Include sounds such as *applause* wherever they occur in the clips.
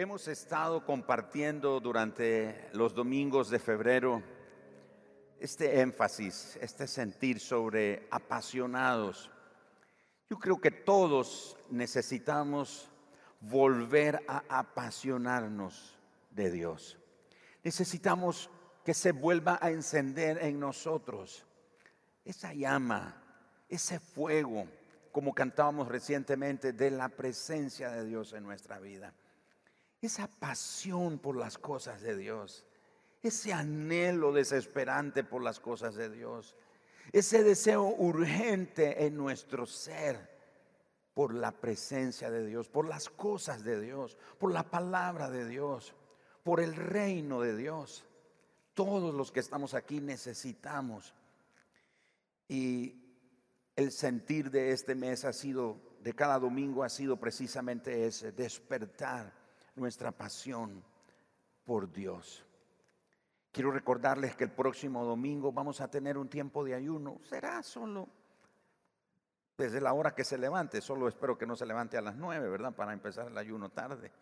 Hemos estado compartiendo durante los domingos de febrero este énfasis, este sentir sobre apasionados. Yo creo que todos necesitamos volver a apasionarnos de Dios. Necesitamos que se vuelva a encender en nosotros esa llama, ese fuego, como cantábamos recientemente, de la presencia de Dios en nuestra vida esa pasión por las cosas de Dios, ese anhelo desesperante por las cosas de Dios, ese deseo urgente en nuestro ser por la presencia de Dios, por las cosas de Dios, por la palabra de Dios, por el reino de Dios. Todos los que estamos aquí necesitamos. Y el sentir de este mes ha sido, de cada domingo ha sido precisamente ese, despertar nuestra pasión por Dios. Quiero recordarles que el próximo domingo vamos a tener un tiempo de ayuno. Será solo desde la hora que se levante. Solo espero que no se levante a las nueve, ¿verdad? Para empezar el ayuno tarde.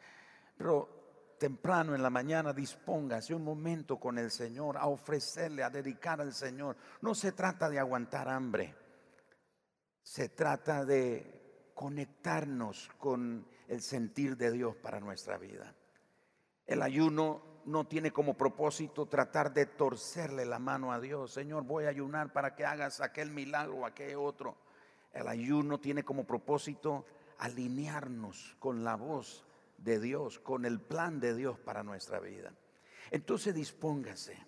Pero temprano en la mañana dispóngase un momento con el Señor a ofrecerle, a dedicar al Señor. No se trata de aguantar hambre. Se trata de conectarnos con el sentir de Dios para nuestra vida. El ayuno no tiene como propósito tratar de torcerle la mano a Dios. Señor, voy a ayunar para que hagas aquel milagro o aquel otro. El ayuno tiene como propósito alinearnos con la voz de Dios, con el plan de Dios para nuestra vida. Entonces dispóngase.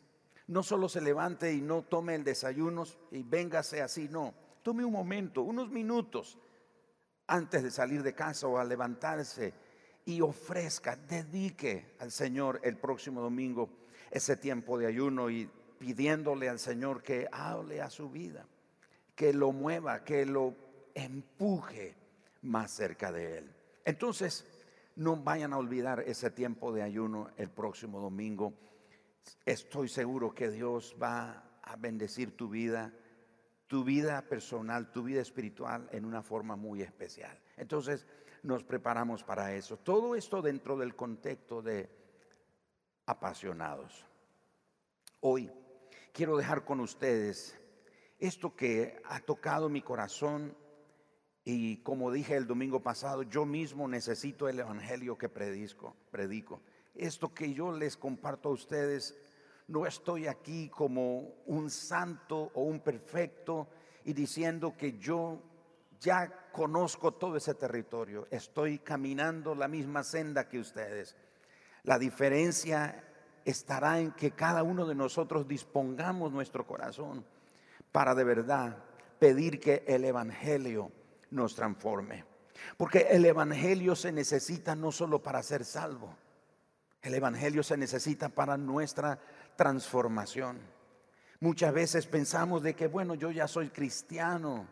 No solo se levante y no tome el desayuno y véngase así, no. Tome un momento, unos minutos antes de salir de casa o a levantarse y ofrezca, dedique al Señor el próximo domingo ese tiempo de ayuno y pidiéndole al Señor que hable a su vida, que lo mueva, que lo empuje más cerca de Él. Entonces, no vayan a olvidar ese tiempo de ayuno el próximo domingo. Estoy seguro que Dios va a bendecir tu vida tu vida personal, tu vida espiritual en una forma muy especial. Entonces nos preparamos para eso. Todo esto dentro del contexto de apasionados. Hoy quiero dejar con ustedes esto que ha tocado mi corazón y como dije el domingo pasado, yo mismo necesito el evangelio que predico, predico. Esto que yo les comparto a ustedes no estoy aquí como un santo o un perfecto y diciendo que yo ya conozco todo ese territorio. Estoy caminando la misma senda que ustedes. La diferencia estará en que cada uno de nosotros dispongamos nuestro corazón para de verdad pedir que el Evangelio nos transforme. Porque el Evangelio se necesita no solo para ser salvo, el Evangelio se necesita para nuestra transformación. Muchas veces pensamos de que, bueno, yo ya soy cristiano,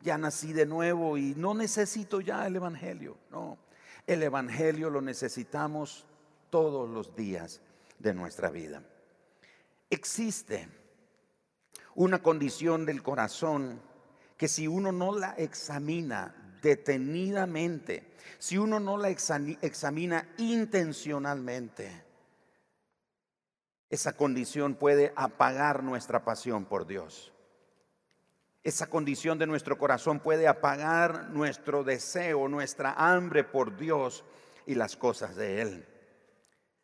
ya nací de nuevo y no necesito ya el Evangelio. No, el Evangelio lo necesitamos todos los días de nuestra vida. Existe una condición del corazón que si uno no la examina detenidamente, si uno no la examina intencionalmente, esa condición puede apagar nuestra pasión por Dios. Esa condición de nuestro corazón puede apagar nuestro deseo, nuestra hambre por Dios y las cosas de Él.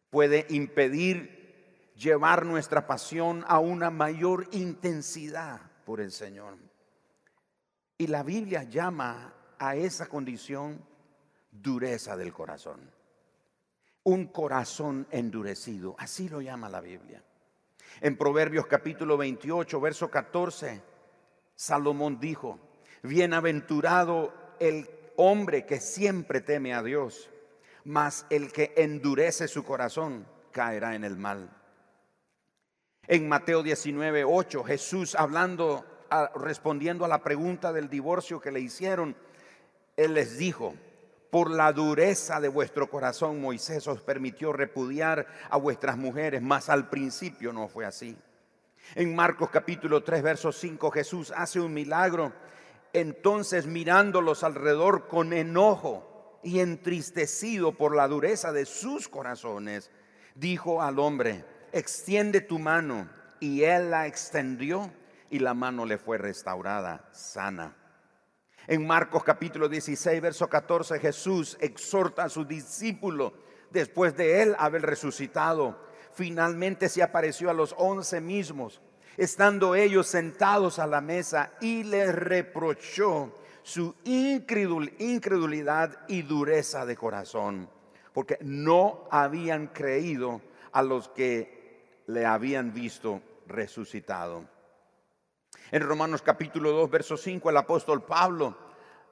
Puede impedir llevar nuestra pasión a una mayor intensidad por el Señor. Y la Biblia llama a esa condición dureza del corazón un corazón endurecido. Así lo llama la Biblia. En Proverbios capítulo 28, verso 14, Salomón dijo, bienaventurado el hombre que siempre teme a Dios, mas el que endurece su corazón caerá en el mal. En Mateo 19, 8, Jesús hablando, respondiendo a la pregunta del divorcio que le hicieron, él les dijo, por la dureza de vuestro corazón, Moisés os permitió repudiar a vuestras mujeres, mas al principio no fue así. En Marcos capítulo 3, verso 5, Jesús hace un milagro. Entonces mirándolos alrededor con enojo, y entristecido por la dureza de sus corazones, dijo al hombre, extiende tu mano. Y él la extendió y la mano le fue restaurada, sana. En Marcos capítulo 16, verso 14, Jesús exhorta a su discípulo después de él haber resucitado. Finalmente se apareció a los once mismos, estando ellos sentados a la mesa y les reprochó su incredulidad y dureza de corazón, porque no habían creído a los que le habían visto resucitado. En Romanos capítulo 2, verso 5, el apóstol Pablo,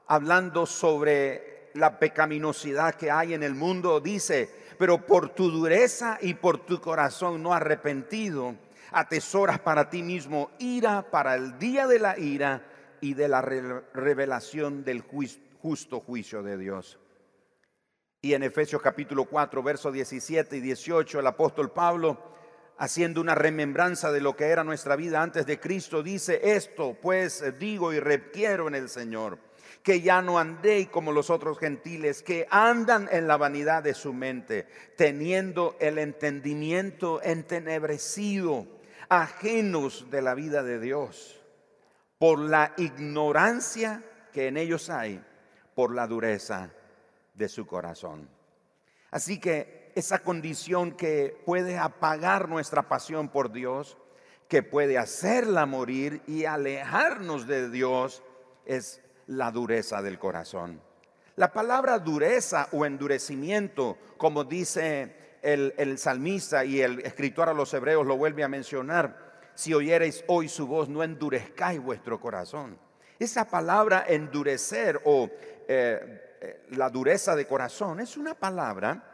hablando sobre la pecaminosidad que hay en el mundo, dice, pero por tu dureza y por tu corazón no arrepentido, atesoras para ti mismo ira para el día de la ira y de la revelación del justo juicio de Dios. Y en Efesios capítulo 4, versos 17 y 18, el apóstol Pablo haciendo una remembranza de lo que era nuestra vida antes de Cristo, dice esto, pues digo y requiero en el Señor, que ya no andéis como los otros gentiles, que andan en la vanidad de su mente, teniendo el entendimiento entenebrecido, ajenos de la vida de Dios, por la ignorancia que en ellos hay, por la dureza de su corazón. Así que esa condición que puede apagar nuestra pasión por Dios, que puede hacerla morir y alejarnos de Dios, es la dureza del corazón. La palabra dureza o endurecimiento, como dice el, salmista y el escritor a los hebreos lo vuelve a mencionar, si oyereis hoy su voz, no endurezcáis vuestro corazón. Esa palabra endurecer o eh, eh, la dureza de corazón es una palabra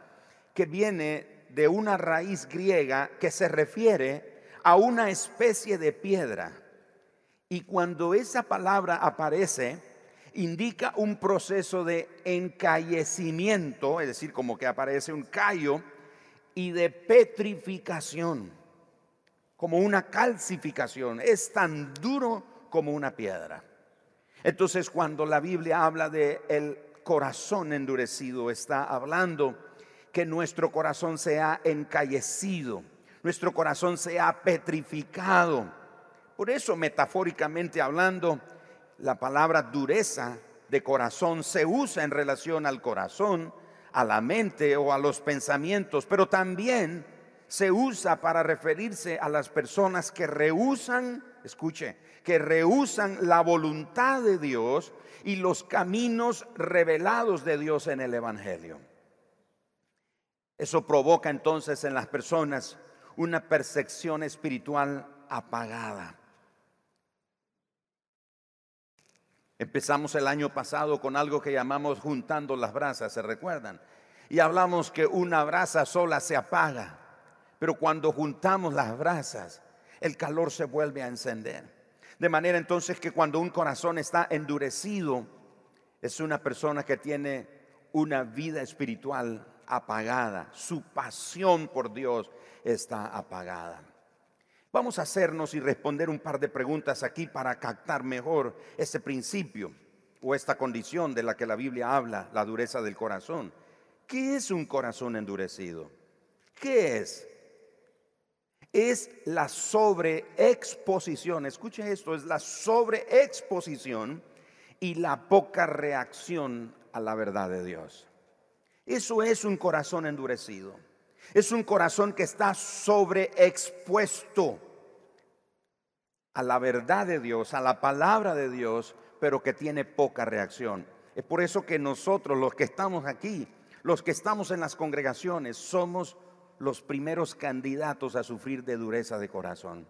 que viene de una raíz griega que se refiere a una especie de piedra. Y cuando esa palabra aparece, indica un proceso de encallecimiento, es decir, como que aparece un callo, y de petrificación, como una calcificación. Es tan duro como una piedra. Entonces, cuando la Biblia habla de el corazón endurecido, está hablando que nuestro corazón sea encallecido, nuestro corazón sea petrificado. Por eso, metafóricamente hablando, la palabra dureza de corazón se usa en relación al corazón, a la mente o a los pensamientos, pero también se usa para referirse a las personas que rehusan, escuche, que rehusan la voluntad de Dios y los caminos revelados de Dios en el Evangelio. Eso provoca entonces en las personas una percepción espiritual apagada. Empezamos el año pasado con algo que llamamos juntando las brasas, ¿se recuerdan? Y hablamos que una brasa sola se apaga, pero cuando juntamos las brasas, el calor se vuelve a encender. De manera entonces que cuando un corazón está endurecido, es una persona que tiene una vida espiritual apagada, su pasión por Dios está apagada. Vamos a hacernos y responder un par de preguntas aquí para captar mejor ese principio o esta condición de la que la Biblia habla, la dureza del corazón. ¿Qué es un corazón endurecido? ¿Qué es? Es la sobreexposición, escuche esto, es la sobreexposición y la poca reacción a la verdad de Dios. Eso es un corazón endurecido. Es un corazón que está sobreexpuesto a la verdad de Dios, a la palabra de Dios, pero que tiene poca reacción. Es por eso que nosotros, los que estamos aquí, los que estamos en las congregaciones, somos los primeros candidatos a sufrir de dureza de corazón.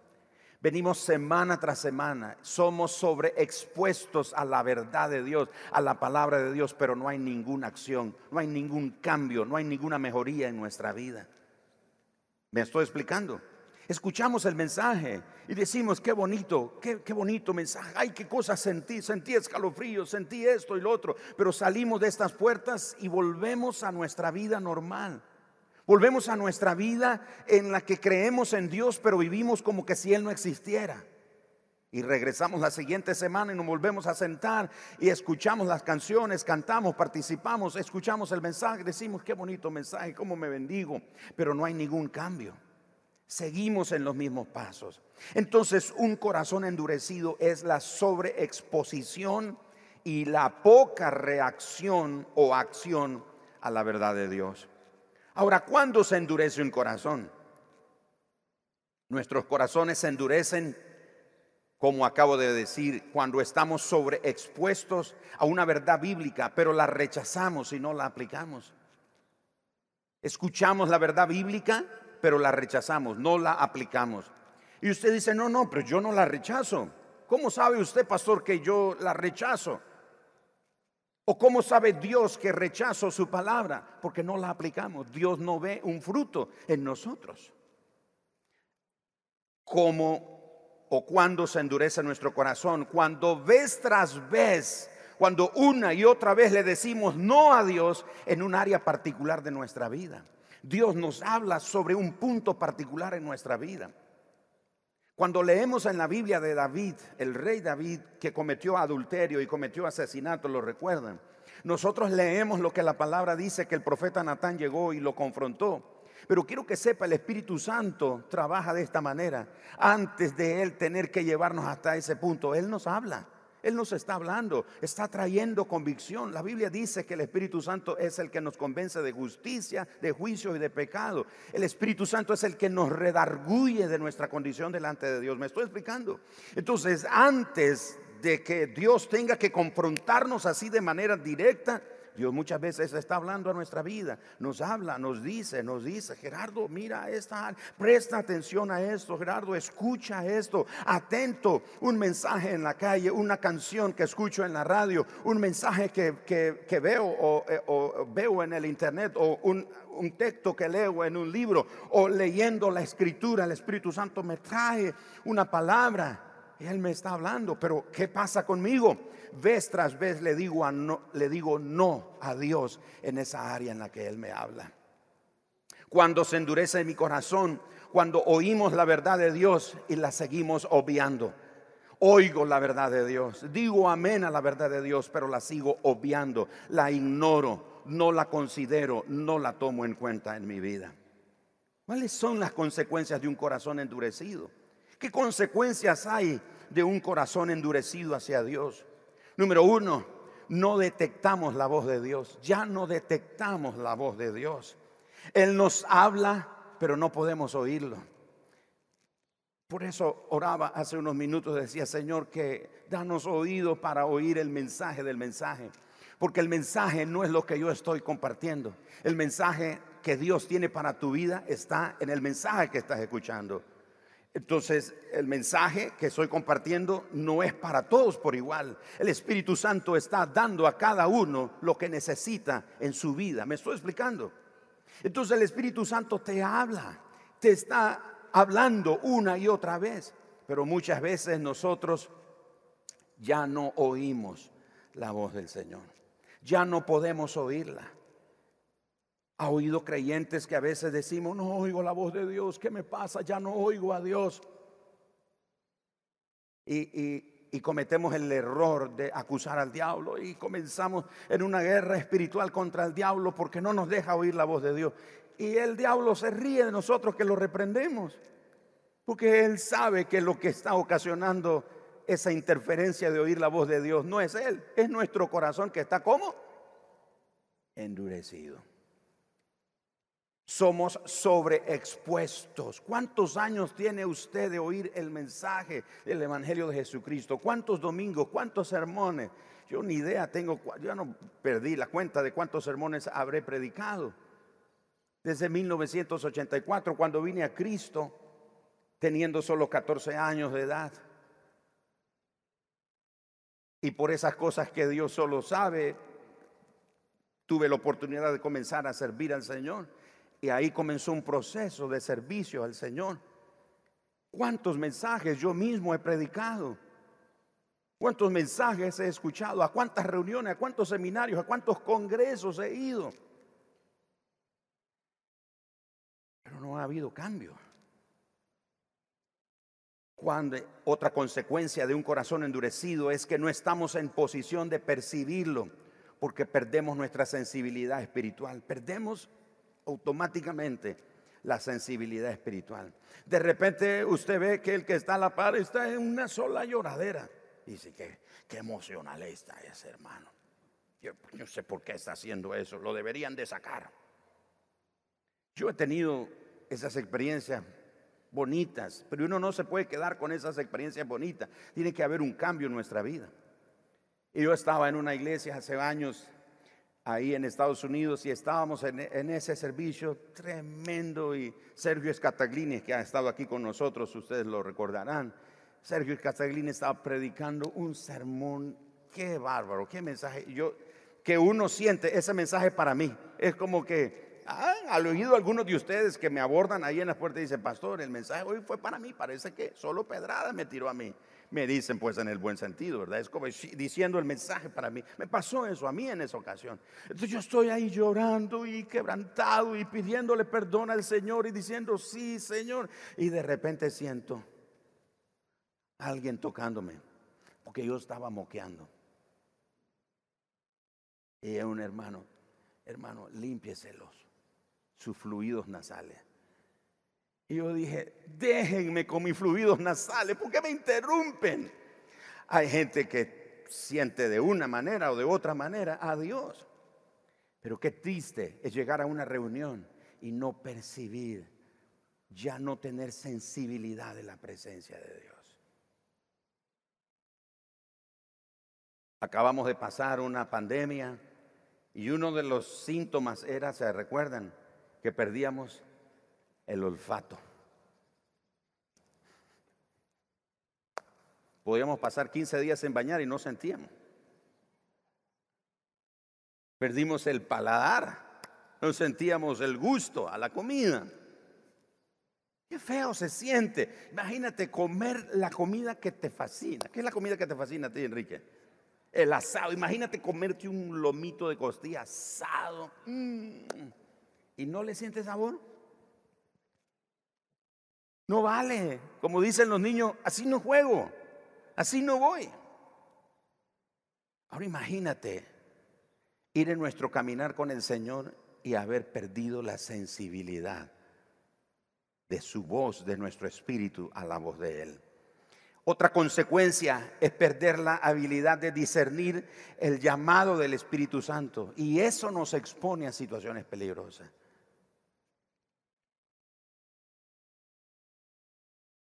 Venimos semana tras semana, somos sobreexpuestos a la verdad de Dios, a la palabra de Dios, pero no hay ninguna acción, no hay ningún cambio, no hay ninguna mejoría en nuestra vida. ¿Me estoy explicando? Escuchamos el mensaje y decimos, qué bonito, qué, bonito mensaje, ay, qué cosa sentí, sentí escalofrío, sentí esto y lo otro, pero salimos de estas puertas y volvemos a nuestra vida normal. Volvemos a nuestra vida en la que creemos en Dios, pero vivimos como que si Él no existiera. Y regresamos la siguiente semana y nos volvemos a sentar y escuchamos las canciones, cantamos, participamos, escuchamos el mensaje, decimos qué bonito mensaje, cómo me bendigo, pero no hay ningún cambio. Seguimos en los mismos pasos. Entonces un corazón endurecido es la sobreexposición y la poca reacción o acción a la verdad de Dios. Ahora, ¿cuándo se endurece un corazón? Nuestros corazones se endurecen, como acabo de decir, cuando estamos sobreexpuestos a una verdad bíblica, pero la rechazamos y no la aplicamos. Escuchamos la verdad bíblica, pero la rechazamos, no la aplicamos. Y usted dice, no, no, pero yo no la rechazo. ¿Cómo sabe usted, pastor, que yo la rechazo? ¿O cómo sabe Dios que rechazo su palabra? Porque no la aplicamos. Dios no ve un fruto en nosotros. ¿Cómo o cuando se endurece nuestro corazón? Cuando vez tras vez, cuando una y otra vez le decimos no a Dios en un área particular de nuestra vida. Dios nos habla sobre un punto particular en nuestra vida. Cuando leemos en la Biblia de David, el rey David que cometió adulterio y cometió asesinato, lo recuerdan. Nosotros leemos lo que la palabra dice que el profeta Natán llegó y lo confrontó. Pero quiero que sepa, el Espíritu Santo trabaja de esta manera. Antes de Él tener que llevarnos hasta ese punto, Él nos habla. Él nos está hablando, está trayendo convicción. La Biblia dice que el Espíritu Santo es el que nos convence de justicia, de juicio y de pecado. El Espíritu Santo es el que nos redarguye de nuestra condición delante de Dios. ¿Me estoy explicando? Entonces, antes de que Dios tenga que confrontarnos así de manera directa, Dios muchas veces está hablando a nuestra vida, nos habla, nos dice, nos dice, Gerardo, mira esta, presta atención a esto, Gerardo, escucha esto, atento, un mensaje en la calle, una canción que escucho en la radio, un mensaje que, veo o, eh, o, veo en el internet o un texto que leo en un libro o leyendo la escritura, el Espíritu Santo me trae una palabra. Él me está hablando, pero ¿qué pasa conmigo? vez tras vez le digo, no, le digo no a Dios en esa área en la que Él me habla. Cuando se endurece mi corazón, cuando oímos la verdad de Dios y la seguimos obviando. Oigo la verdad de Dios, digo amén a la verdad de Dios, pero la sigo obviando, la ignoro, no la considero, no la tomo en cuenta en mi vida. ¿Cuáles son las consecuencias de un corazón endurecido? ¿Qué consecuencias hay de un corazón endurecido hacia Dios? Número uno, no detectamos la voz de Dios. Ya no detectamos la voz de Dios. Él nos habla, pero no podemos oírlo. Por eso oraba hace unos minutos, decía, Señor, que danos oído para oír el mensaje del mensaje. Porque el mensaje no es lo que yo estoy compartiendo. El mensaje que Dios tiene para tu vida está en el mensaje que estás escuchando. Entonces, el mensaje que estoy compartiendo no es para todos por igual. El Espíritu Santo está dando a cada uno lo que necesita en su vida. ¿Me estoy explicando? Entonces el Espíritu Santo te habla, te está hablando una y otra vez, pero muchas veces nosotros ya no oímos la voz del Señor. Ya no podemos oírla. Ha oído creyentes que a veces decimos, no oigo la voz de Dios, ¿qué me pasa? Ya no oigo a Dios. Y, cometemos el error de acusar al diablo y comenzamos en una guerra espiritual contra el diablo porque no nos deja oír la voz de Dios. Y el diablo se ríe de nosotros que lo reprendemos, porque él sabe que lo que está ocasionando esa interferencia de oír la voz de Dios no es él, es nuestro corazón que está como endurecido somos sobreexpuestos. ¿Cuántos años tiene usted de oír el mensaje del Evangelio de Jesucristo? ¿Cuántos domingos? ¿Cuántos sermones? Yo ni idea tengo, yo no perdí la cuenta de cuántos sermones habré predicado. Desde 1984, cuando vine a Cristo, teniendo solo 14 años de edad. Y por esas cosas que Dios solo sabe, tuve la oportunidad de comenzar a servir al Señor. Y ahí comenzó un proceso de servicio al Señor. ¿Cuántos mensajes yo mismo he predicado? ¿Cuántos mensajes he escuchado? ¿A cuántas reuniones? ¿A cuántos seminarios? ¿A cuántos congresos he ido? Pero no ha habido cambio. Cuando otra consecuencia de un corazón endurecido es que no estamos en posición de percibirlo porque perdemos nuestra sensibilidad espiritual. Perdemos automáticamente la sensibilidad espiritual. De repente usted ve que el que está a la par está en una sola lloradera. Dice que qué emocional está ese hermano. Yo no sé por qué está haciendo eso. Lo deberían de sacar. Yo he tenido esas experiencias bonitas, pero uno no se puede quedar con esas experiencias bonitas. Tiene que haber un cambio en nuestra vida. Y yo estaba en una iglesia hace años ahí en Estados Unidos y estábamos en, ese servicio tremendo y Sergio Escataglini, que ha estado aquí con nosotros, ustedes lo recordarán, Sergio Escataglini estaba predicando un sermón, qué bárbaro, qué mensaje, yo, que uno siente ese mensaje para mí, es como que ah, al oído algunos de ustedes que me abordan ahí en la puerta y dicen, pastor, el mensaje hoy fue para mí, parece que solo pedrada me tiró a mí me dicen pues en el buen sentido, ¿verdad? Es como diciendo el mensaje para mí. Me pasó eso a mí en esa ocasión. Entonces yo estoy ahí llorando y quebrantado y pidiéndole perdón al Señor y diciendo, sí, Señor. Y de repente siento a alguien tocándome, porque yo estaba moqueando. Y un hermano, hermano, límpieselos, sus fluidos nasales. Y yo dije, déjenme con mis fluidos nasales, ¿por qué me interrumpen? Hay gente que siente de una manera o de otra manera a Dios. Pero qué triste es llegar a una reunión y no percibir, ya no tener sensibilidad de la presencia de Dios. Acabamos de pasar una pandemia y uno de los síntomas era, se recuerdan, que perdíamos el olfato. Podíamos pasar 15 días en bañar y no sentíamos. Perdimos el paladar, no sentíamos el gusto a la comida. Qué feo se siente. Imagínate comer la comida que te fascina. ¿Qué es la comida que te fascina a ti, Enrique? El asado. Imagínate comerte un lomito de costilla asado. Mm. ¿Y no le sientes sabor? No vale. Como dicen los niños, así no juego, así no voy. Ahora imagínate ir en nuestro caminar con el Señor y haber perdido la sensibilidad de su voz, de nuestro espíritu a la voz de Él. Otra consecuencia es perder la habilidad de discernir el llamado del Espíritu Santo y eso nos expone a situaciones peligrosas.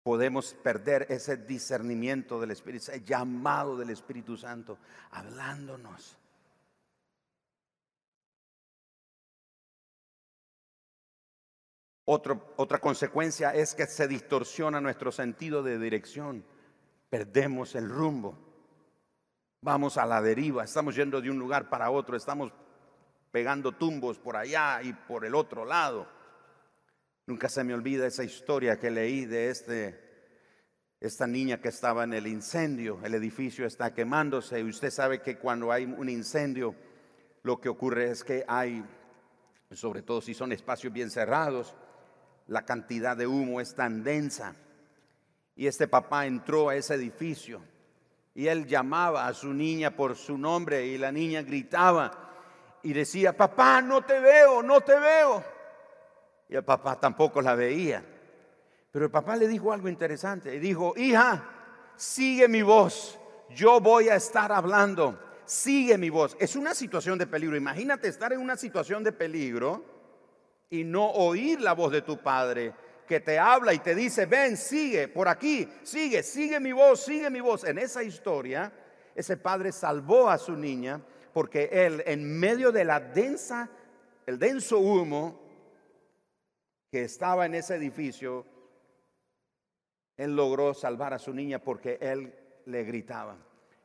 Podemos perder ese discernimiento del Espíritu, ese llamado del Espíritu Santo, hablándonos. otra consecuencia es que se distorsiona nuestro sentido de dirección, perdemos el rumbo, vamos a la deriva, estamos yendo de un lugar para otro, estamos pegando tumbos por allá y por el otro lado. Nunca se me olvida esa historia que leí de este, esta niña que estaba en el incendio. El edificio está quemándose y usted sabe que cuando hay un incendio lo que ocurre es que hay, sobre todo si son espacios bien cerrados, la cantidad de humo es tan densa. Y este papá entró a ese edificio y él llamaba a su niña por su nombre y la niña gritaba y decía, papá, no te veo, no te veo. Y el papá tampoco la veía. Pero el papá le dijo algo interesante. Y dijo, hija, sigue mi voz. Yo voy a estar hablando. Sigue mi voz. Es una situación de peligro. Imagínate estar en una situación de peligro y no oír la voz de tu padre que te habla y te dice, ven, sigue por aquí, sigue, sigue mi voz, sigue mi voz. En esa historia, ese padre salvó a su niña porque él, en medio de la densa, el denso humo, que estaba en ese edificio, él logró salvar a su niña porque él le gritaba.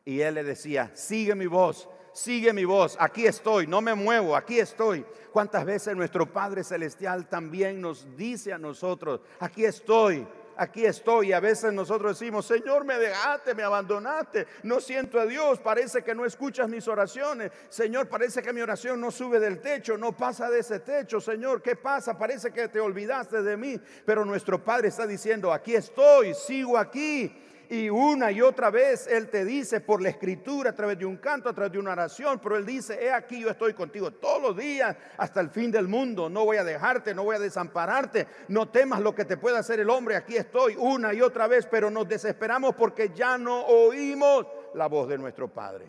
Y él le decía, sigue mi voz, sigue mi voz, aquí estoy, no me muevo, aquí estoy. ¿Cuántas veces nuestro Padre Celestial también nos dice a nosotros, aquí estoy, aquí estoy. Y a veces nosotros decimos, Señor, me dejaste, me abandonaste, no siento a Dios, parece que no escuchas mis oraciones. Señor, parece que mi oración no sube del techo, no pasa de ese techo. Señor, ¿qué pasa? Parece que te olvidaste de mí. Pero nuestro Padre está diciendo, aquí estoy, sigo aquí y una y otra vez Él te dice por la escritura, a través de un canto, a través de una oración, pero Él dice, he aquí yo estoy contigo todos los días hasta el fin del mundo, no voy a dejarte, no voy a desampararte, no temas lo que te pueda hacer el hombre, aquí estoy una y otra vez, pero nos desesperamos porque ya no oímos la voz de nuestro Padre.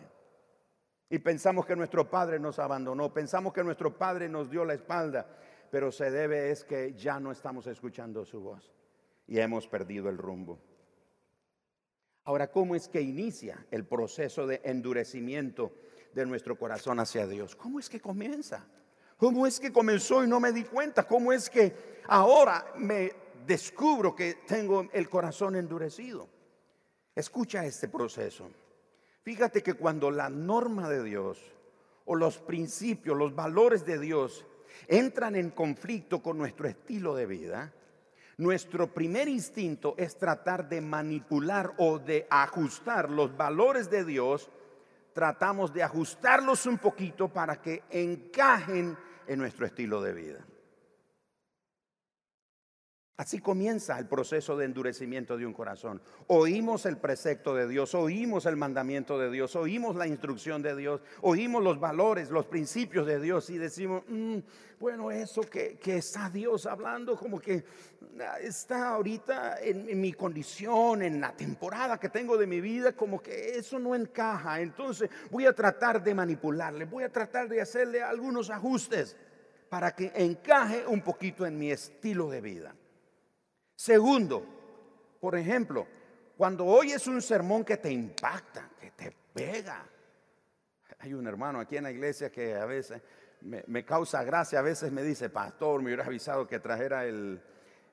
Y pensamos que nuestro Padre nos abandonó, pensamos que nuestro Padre nos dio la espalda, pero se debe es que ya no estamos escuchando su voz y hemos perdido el rumbo. Ahora, ¿cómo es que inicia el proceso de endurecimiento de nuestro corazón hacia Dios? ¿Cómo es que comienza? ¿Cómo es que comenzó y no me di cuenta? ¿Cómo es que ahora me descubro que tengo el corazón endurecido? Escucha este proceso. Fíjate que cuando la norma de Dios o los principios, los valores de Dios entran en conflicto con nuestro estilo de vida, nuestro primer instinto es tratar de manipular o de ajustar los valores de Dios. Tratamos de ajustarlos un poquito para que encajen en nuestro estilo de vida. Así comienza el proceso de endurecimiento de un corazón. Oímos el precepto de Dios, oímos el mandamiento de Dios, oímos la instrucción de Dios, oímos los valores, los principios de Dios y decimos, mm, bueno, eso que, está Dios hablando como que ah, está ahorita en, en mi condición, en la temporada que tengo de mi vida, como que eso no encaja. Entonces voy a tratar de manipularle, voy a tratar de hacerle algunos ajustes para que encaje un poquito en mi estilo de vida. Segundo, por ejemplo, cuando oyes un sermón que te impacta, que te pega. Hay un hermano aquí en la iglesia que a veces me, causa gracia, a veces me dice, pastor, me hubiera avisado que trajera el,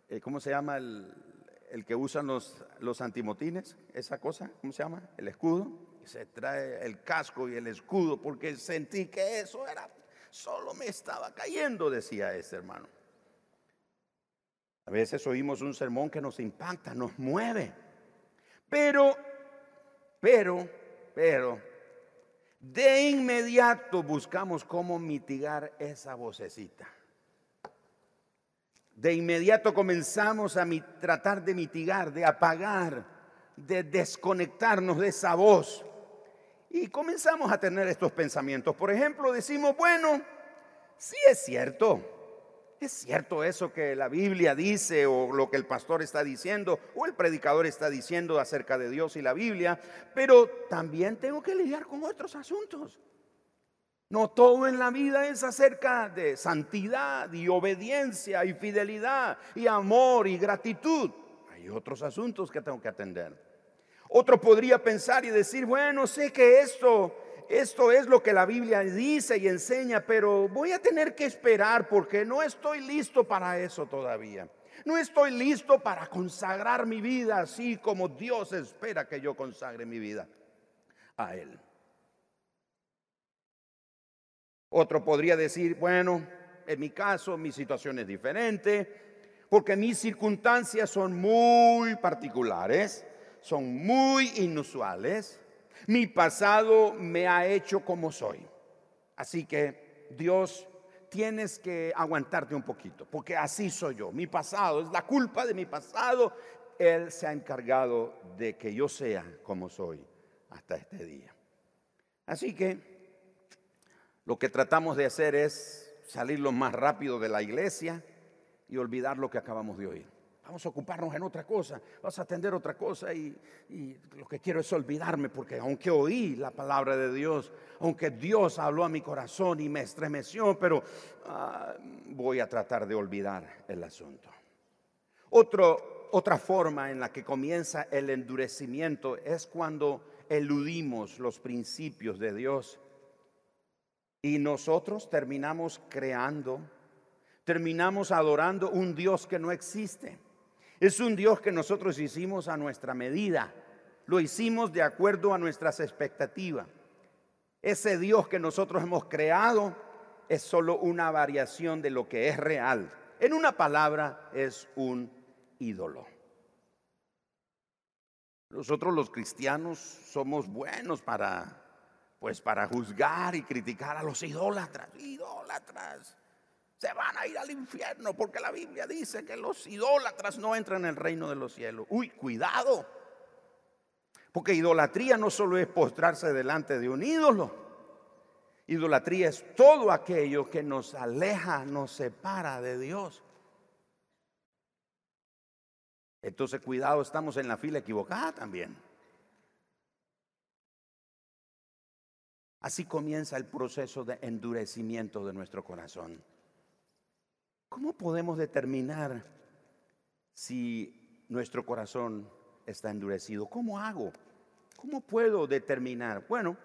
eh, ¿cómo se llama? El, que usan los, los antimotines, esa cosa, ¿cómo se llama? El escudo. Se trae el casco y el escudo porque sentí que eso era, solo me estaba cayendo, decía ese hermano. A veces oímos un sermón que nos impacta, nos mueve. Pero, pero, pero, de inmediato buscamos cómo mitigar esa vocecita. De inmediato comenzamos a tratar de mitigar, de apagar, de desconectarnos de esa voz. Y comenzamos a tener estos pensamientos. Por ejemplo, decimos, bueno, sí es cierto, ¿Es cierto eso que la Biblia dice o lo que el pastor está diciendo o el predicador está diciendo acerca de Dios y la Biblia? Pero también tengo que lidiar con otros asuntos. No todo en la vida es acerca de santidad y obediencia y fidelidad y amor y gratitud. Hay otros asuntos que tengo que atender. Otro podría pensar y decir, bueno, sé que esto esto es lo que la Biblia dice y enseña, pero voy a tener que esperar porque no estoy listo para eso todavía. No estoy listo para consagrar mi vida así como Dios espera que yo consagre mi vida a Él. Otro podría decir, bueno, en mi caso mi situación es diferente, porque mis circunstancias son muy particulares, son muy inusuales. Mi pasado me ha hecho como soy. Así que Dios, tienes que aguantarte un poquito, porque así soy yo. Mi pasado es la culpa de mi pasado. Él se ha encargado de que yo sea como soy hasta este día. Así que lo que tratamos de hacer es salir lo más rápido de la iglesia y olvidar lo que acabamos de oír. Vamos a ocuparnos en otra cosa, vamos a atender otra cosa y, lo que quiero es olvidarme porque aunque oí la palabra de Dios, aunque Dios habló a mi corazón y me estremeció, pero ah, voy a tratar de olvidar el asunto. otra forma en la que comienza el endurecimiento es cuando eludimos los principios de Dios y nosotros terminamos creando, terminamos adorando un Dios que no existe. Es un Dios que nosotros hicimos a nuestra medida. Lo hicimos de acuerdo a nuestras expectativas. Ese Dios que nosotros hemos creado es solo una variación de lo que es real. En una palabra, es un ídolo. Nosotros los cristianos somos buenos para, pues para juzgar y criticar a los idólatras. Idólatras. Se van a ir al infierno porque la Biblia dice que los idólatras no entran en el reino de los cielos. Uy, cuidado. Porque idolatría no solo es postrarse delante de un ídolo. Idolatría es todo aquello que nos aleja, nos separa de Dios. Entonces, cuidado, estamos en la fila equivocada también. Así comienza el proceso de endurecimiento de nuestro corazón. ¿Cómo podemos determinar si nuestro corazón está endurecido? ¿Cómo hago? ¿Cómo puedo determinar? Bueno,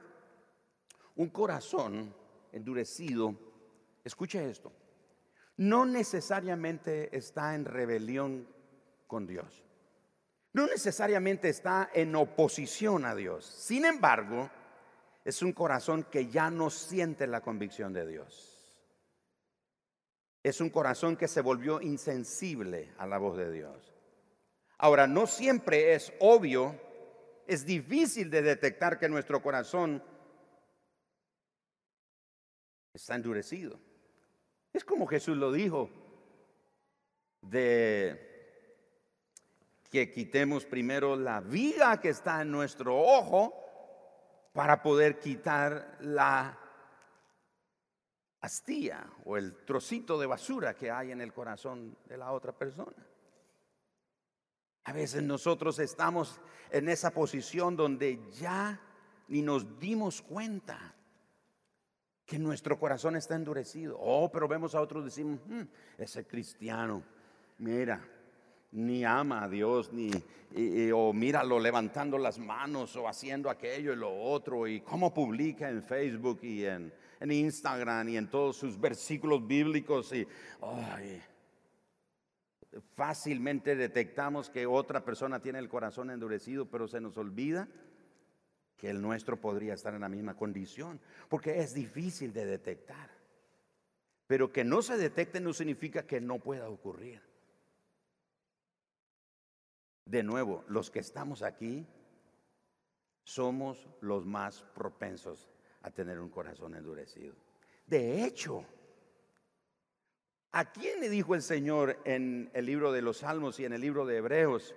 un corazón endurecido, escuche esto, no necesariamente está en rebelión con Dios. No necesariamente está en oposición a Dios. Sin embargo, es un corazón que ya no siente la convicción de Dios. Es un corazón que se volvió insensible a la voz de Dios. Ahora, no siempre es obvio, es difícil de detectar que nuestro corazón está endurecido. Es como Jesús lo dijo, de que quitemos primero la viga que está en nuestro ojo para poder quitar la astilla o el trocito de basura que hay en el corazón de la otra persona. A veces nosotros estamos en esa posición donde ya ni nos dimos cuenta que nuestro corazón está endurecido. Oh, pero vemos a otros y decimos, hmm, ese cristiano, mira, ni ama a Dios, ni o míralo levantando las manos o haciendo aquello y lo otro, y cómo publica en Facebook y en, en Instagram y en todos sus versículos bíblicos. Y fácilmente detectamos que otra persona tiene el corazón endurecido, pero se nos olvida que el nuestro podría estar en la misma condición, porque es difícil de detectar. Pero que no se detecte no significa que no pueda ocurrir. De nuevo, los que estamos aquí somos los más propensos a tener un corazón endurecido. De hecho, ¿a quién le dijo el Señor en el libro de los Salmos y en el libro de Hebreos,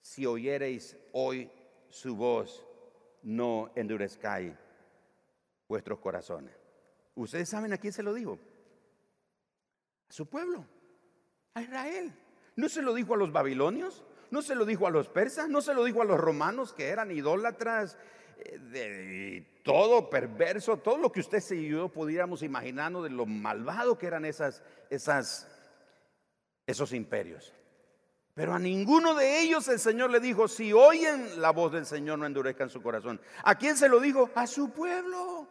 si oyereis hoy su voz, no endurezcáis vuestros corazones? ¿Ustedes saben a quién se lo dijo? A su pueblo, a Israel. ¿No se lo dijo a los babilonios? No se lo dijo a los persas, no se lo dijo a los romanos que eran idólatras, de todo perverso, todo lo que usted y yo pudiéramos imaginarnos de lo malvado que eran esas, esas, esos imperios. Pero a ninguno de ellos el Señor le dijo, si oyen la voz del Señor no endurezcan su corazón. ¿A quién se lo dijo? A su pueblo.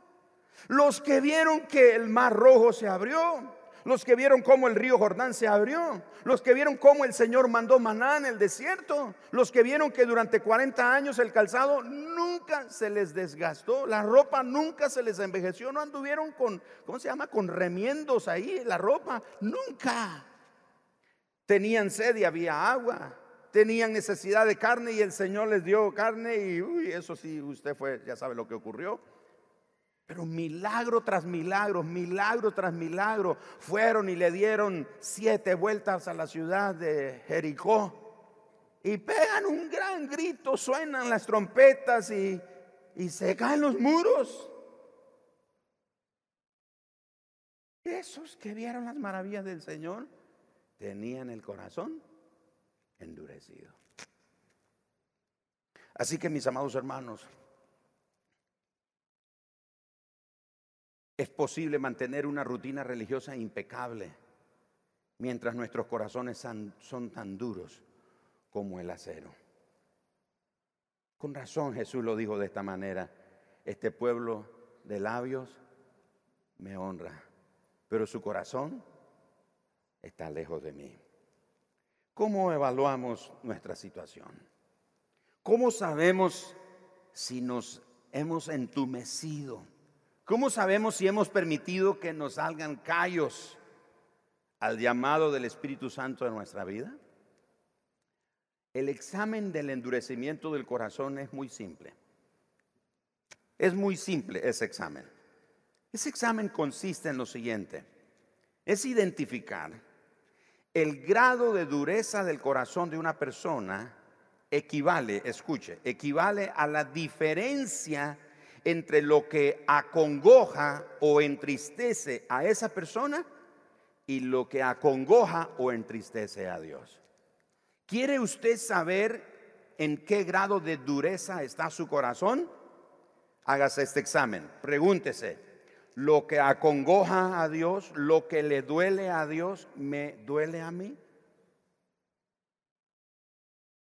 Los que vieron que el mar rojo se abrió, los que vieron cómo el río Jordán se abrió, los que vieron cómo el Señor mandó maná en el desierto, los que vieron que durante 40 años el calzado nunca se les desgastó, la ropa nunca se les envejeció, no anduvieron con, ¿cómo se llama? Con remiendos ahí, la ropa, nunca. Tenían sed y había agua, tenían necesidad de carne y el Señor les dio carne y uy, eso sí, usted fue, ya sabe lo que ocurrió. Pero milagro tras milagro, milagro tras milagro, fueron y le dieron siete vueltas a la ciudad de Jericó. Y pegan un gran grito, suenan las trompetas y, y se caen los muros. Esos que vieron las maravillas del Señor tenían el corazón endurecido. Así que mis amados hermanos, Es posible mantener una rutina religiosa impecable mientras nuestros corazones son tan duros como el acero. Con razón Jesús lo dijo de esta manera, este pueblo de labios me honra, pero su corazón está lejos de mí. ¿Cómo evaluamos nuestra situación? ¿Cómo sabemos si nos hemos entumecido? ¿Cómo sabemos si hemos permitido que nos salgan callos al llamado del Espíritu Santo en nuestra vida? El examen del endurecimiento del corazón es muy simple. Es muy simple ese examen. Ese examen consiste en lo siguiente. Es identificar el grado de dureza del corazón de una persona equivale, escuche, equivale a la diferencia entre lo que acongoja o entristece a esa persona y lo que acongoja o entristece a Dios. ¿Quiere usted saber en qué grado de dureza está su corazón? Hágase este examen. Pregúntese, ¿lo que acongoja a Dios, lo que le duele a Dios, me duele a mí?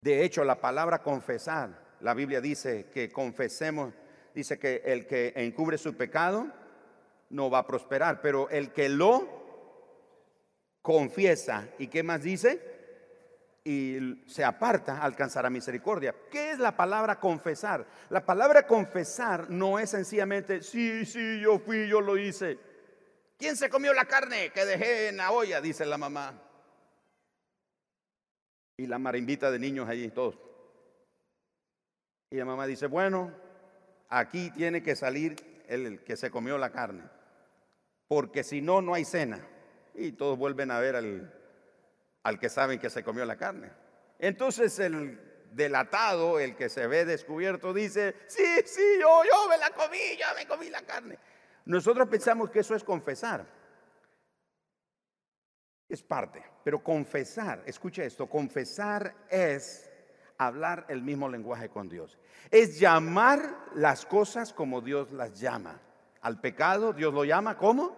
De hecho, la palabra confesar, la Biblia dice que confesemos, dice que el que encubre su pecado no va a prosperar, pero el que lo confiesa, ¿y qué más dice? y se aparta, alcanzará misericordia. ¿Qué es la palabra confesar? La palabra confesar no es sencillamente, sí, sí, yo fui, yo lo hice. ¿Quién se comió la carne que dejé en la olla? Dice la mamá. Y la marimbita de niños allí, todos. Y la mamá dice, bueno, aquí tiene que salir el que se comió la carne, porque si no, no hay cena. Y todos vuelven a ver al que saben que se comió la carne. Entonces el delatado, el que se ve descubierto, dice, sí, sí, yo, yo me la comí, yo me comí la carne. Nosotros pensamos que eso es confesar. Es parte, pero confesar, escucha esto, confesar es hablar el mismo lenguaje con Dios. Es llamar las cosas como Dios las llama. Al pecado Dios lo llama ¿cómo?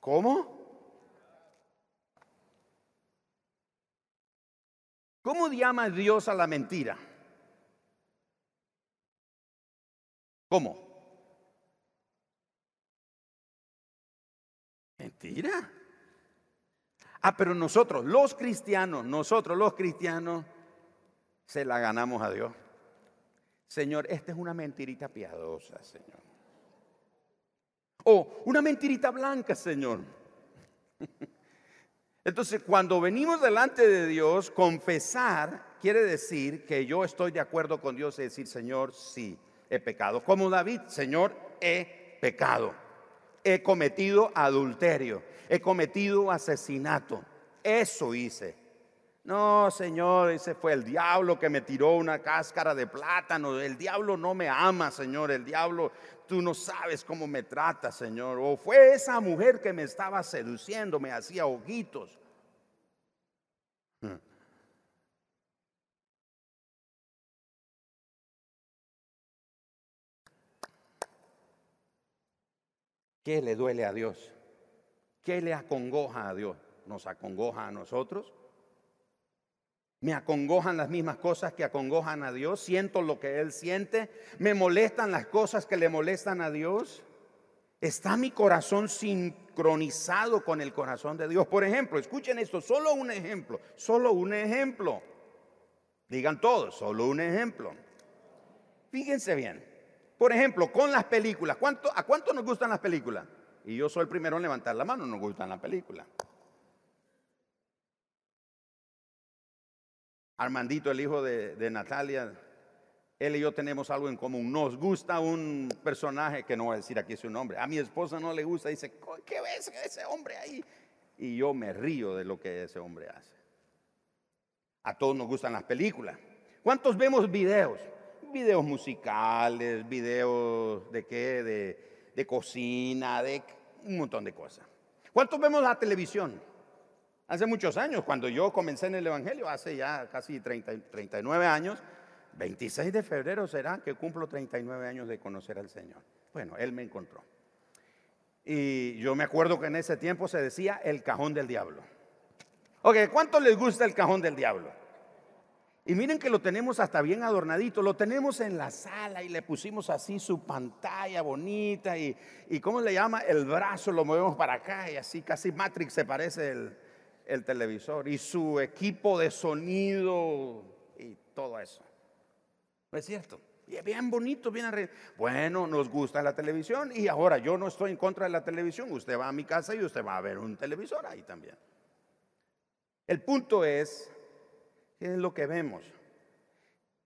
¿Cómo? ¿Cómo llama Dios a la mentira? ¿Cómo? Mentira. Ah, pero nosotros, los cristianos, nosotros los cristianos, se la ganamos a Dios. Señor, esta es una mentirita piadosa, Señor. O una mentirita blanca, Señor. *laughs* Entonces, cuando venimos delante de Dios, confesar quiere decir que yo estoy de acuerdo con Dios y decir, Señor, sí, he pecado. Como David, Señor, he pecado. He cometido adulterio, he cometido asesinato. Eso hice. No, Señor, ese fue el diablo que me tiró una cáscara de plátano. El diablo no me ama, Señor. El diablo, tú no sabes cómo me trata, Señor. O fue esa mujer que me estaba seduciendo, me hacía ojitos. ¿Qué le duele a Dios? ¿Qué le acongoja a Dios? ¿Nos acongoja a nosotros? ¿Me acongojan las mismas cosas que acongojan a Dios? ¿Siento lo que Él siente? ¿Me molestan las cosas que le molestan a Dios? ¿Está mi corazón sincronizado con el corazón de Dios? Por ejemplo, escuchen esto, solo un ejemplo, solo un ejemplo. Digan todos, solo un ejemplo. Fíjense bien, por ejemplo, con las películas. ¿Cuánto, ¿A cuánto nos gustan las películas? Y yo soy el primero en levantar la mano, nos gustan las películas. Armandito, el hijo de, Natalia, él y yo tenemos algo en común. Nos gusta un personaje que no voy a decir aquí su nombre. A mi esposa no le gusta, dice, ¿qué ves ese hombre ahí? Y yo me río de lo que ese hombre hace. A todos nos gustan las películas. ¿Cuántos vemos videos? videos musicales, videos de qué, de, de cocina, de un montón de cosas. ¿Cuántos vemos la televisión? Hace muchos años, cuando yo comencé en el Evangelio, hace ya casi 30, 39 años, 26 de febrero será que cumplo 39 años de conocer al Señor. Bueno, Él me encontró. Y yo me acuerdo que en ese tiempo se decía el cajón del diablo. Ok, ¿cuánto les gusta el cajón del diablo? Y miren que lo tenemos hasta bien adornadito, lo tenemos en la sala y le pusimos así su pantalla bonita y, y ¿cómo le llama? El brazo lo movemos para acá y así casi Matrix se parece el, el televisor y su equipo de sonido y todo eso. ¿No es cierto? Y es bien bonito, bien arreglado. Bueno, nos gusta la televisión y ahora yo no estoy en contra de la televisión. Usted va a mi casa y usted va a ver un televisor ahí también. El punto es ¿Qué es lo que vemos?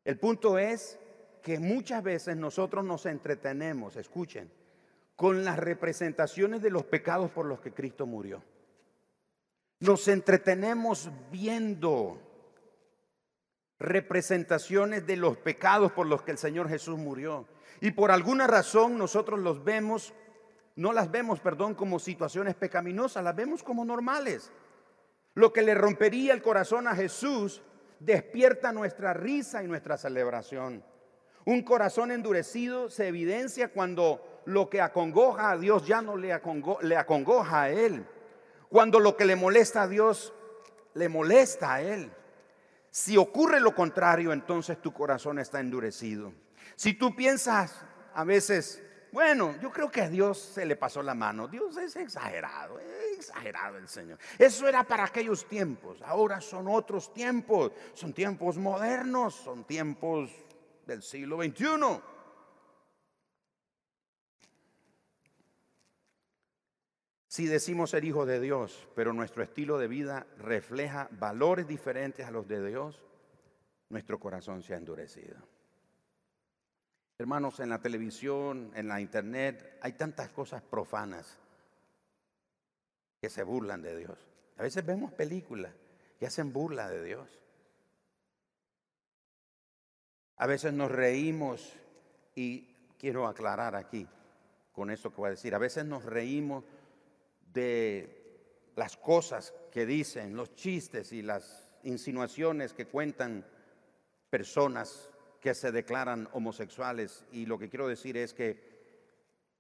El punto es que muchas veces nosotros nos entretenemos, escuchen, con las representaciones de los pecados por los que Cristo murió. Nos entretenemos viendo representaciones de los pecados por los que el Señor Jesús murió. Y por alguna razón nosotros los vemos, no las vemos, perdón, como situaciones pecaminosas, las vemos como normales. Lo que le rompería el corazón a Jesús despierta nuestra risa y nuestra celebración. Un corazón endurecido se evidencia cuando lo que acongoja a Dios ya no le, le acongoja a Él. Cuando lo que le molesta a Dios le molesta a Él. Si ocurre lo contrario, entonces tu corazón está endurecido. Si tú piensas a veces, bueno, yo creo que a Dios se le pasó la mano. Dios es exagerado, es exagerado el Señor. Eso era para aquellos tiempos. Ahora son otros tiempos. Son tiempos modernos, son tiempos del siglo XXI. Si decimos ser hijos de Dios, pero nuestro estilo de vida refleja valores diferentes a los de Dios, nuestro corazón se ha endurecido. Hermanos, en la televisión, en la internet, hay tantas cosas profanas que se burlan de Dios. A veces vemos películas que hacen burla de Dios. A veces nos reímos y quiero aclarar aquí con esto que voy a decir. A veces nos reímos de las cosas que dicen, los chistes y las insinuaciones que cuentan personas que se declaran homosexuales. Y lo que quiero decir es que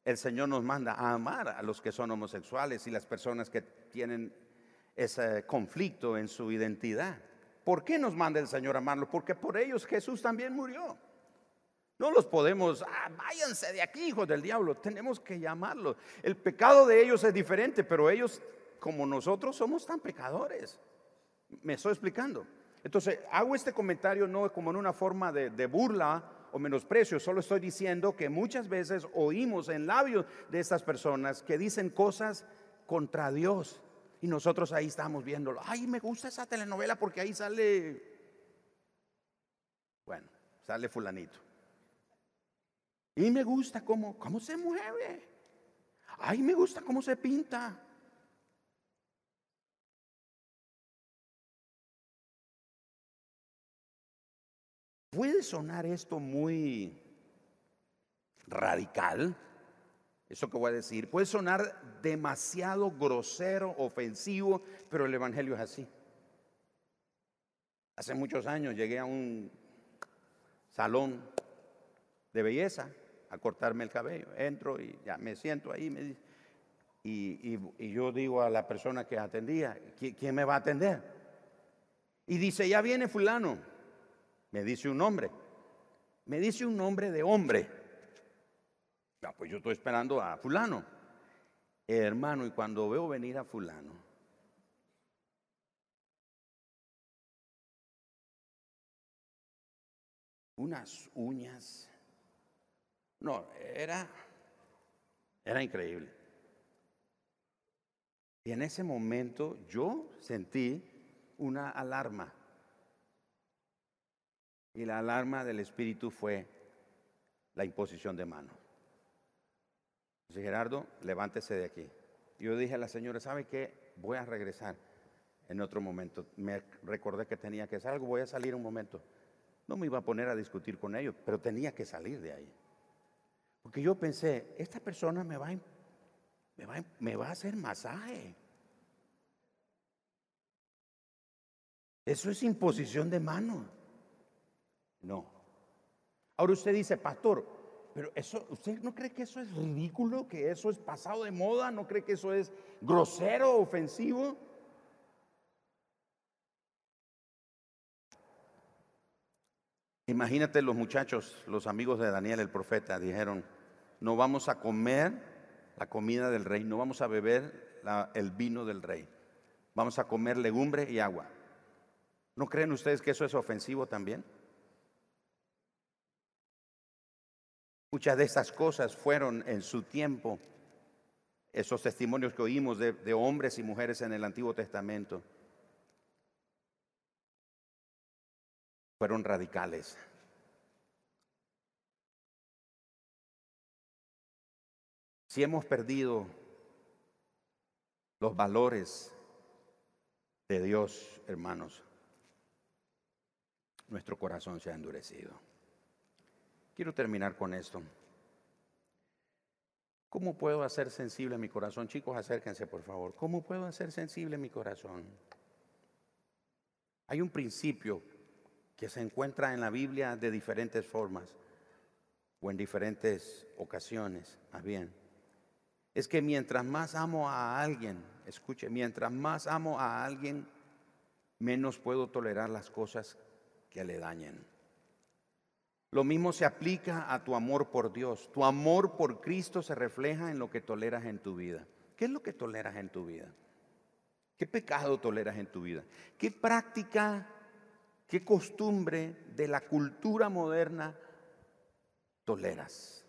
el Señor nos manda a amar a los que son homosexuales y las personas que tienen ese conflicto en su identidad. ¿Por qué nos manda el Señor a amarlos? Porque por ellos Jesús también murió. No los podemos, ah, váyanse de aquí, hijos del diablo. Tenemos que llamarlos. El pecado de ellos es diferente, pero ellos, como nosotros, somos tan pecadores. Me estoy explicando. Entonces, hago este comentario no como en una forma de, burla o menosprecio, solo estoy diciendo que muchas veces oímos en labios de estas personas que dicen cosas contra Dios. Y nosotros ahí estamos viéndolo. Ay, me gusta esa telenovela porque ahí sale, bueno, sale fulanito. Y me gusta cómo, cómo se mueve. Ay, me gusta cómo se pinta. Puede sonar esto muy radical, eso que voy a decir, puede sonar demasiado grosero, ofensivo, pero el Evangelio es así. Hace muchos años llegué a un salón de belleza a cortarme el cabello. Entro y ya me siento ahí y, y, yo digo a la persona que atendía, ¿quién me va a atender? Y dice, ya viene fulano. Me dice un nombre. Me dice un nombre de hombre. Ya, pues yo estoy esperando a fulano. hermano, y cuando veo venir a fulano, unas uñas no, era, era increíble. Y en ese momento yo sentí una alarma. Y la alarma del Espíritu fue la imposición de mano. Dice Gerardo, levántese de aquí. Yo dije a la señora, ¿sabe qué? Voy a regresar en otro momento. Me recordé que tenía que hacer algo, voy a salir un momento. No me iba a poner a discutir con ellos, pero tenía que salir de ahí. Porque yo pensé, esta persona me va, a, me me va a hacer masaje. Eso es imposición de mano. No. Ahora usted dice, pastor, pero eso, ¿usted no cree que eso es ridículo? ¿Que eso es pasado de moda? ¿No cree que eso es grosero, ofensivo? Imagínate los muchachos, los amigos de Daniel el profeta, dijeron, no vamos a comer la comida del rey, no vamos a beber el vino del rey, vamos a comer legumbre y agua. ¿No creen ustedes que eso es ofensivo también? Muchas de estas cosas fueron en su tiempo, esos testimonios que oímos de hombres y mujeres en el Antiguo Testamento. fueron radicales. Si hemos perdido los valores de Dios, hermanos, nuestro corazón se ha endurecido. Quiero terminar con esto. ¿Cómo puedo hacer sensible mi corazón? Chicos, acérquense por favor. ¿Cómo puedo hacer sensible mi corazón? Hay un principio que se encuentra en la Biblia de diferentes formas o en diferentes ocasiones, más bien. Es que mientras más amo a alguien, escuche, mientras más amo a alguien, menos puedo tolerar las cosas que le dañen. Lo mismo se aplica a tu amor por Dios. Tu amor por Cristo se refleja en lo que toleras en tu vida. ¿Qué es lo que toleras en tu vida? ¿Qué pecado toleras en tu vida? ¿Qué práctica, qué costumbre de la cultura moderna toleras?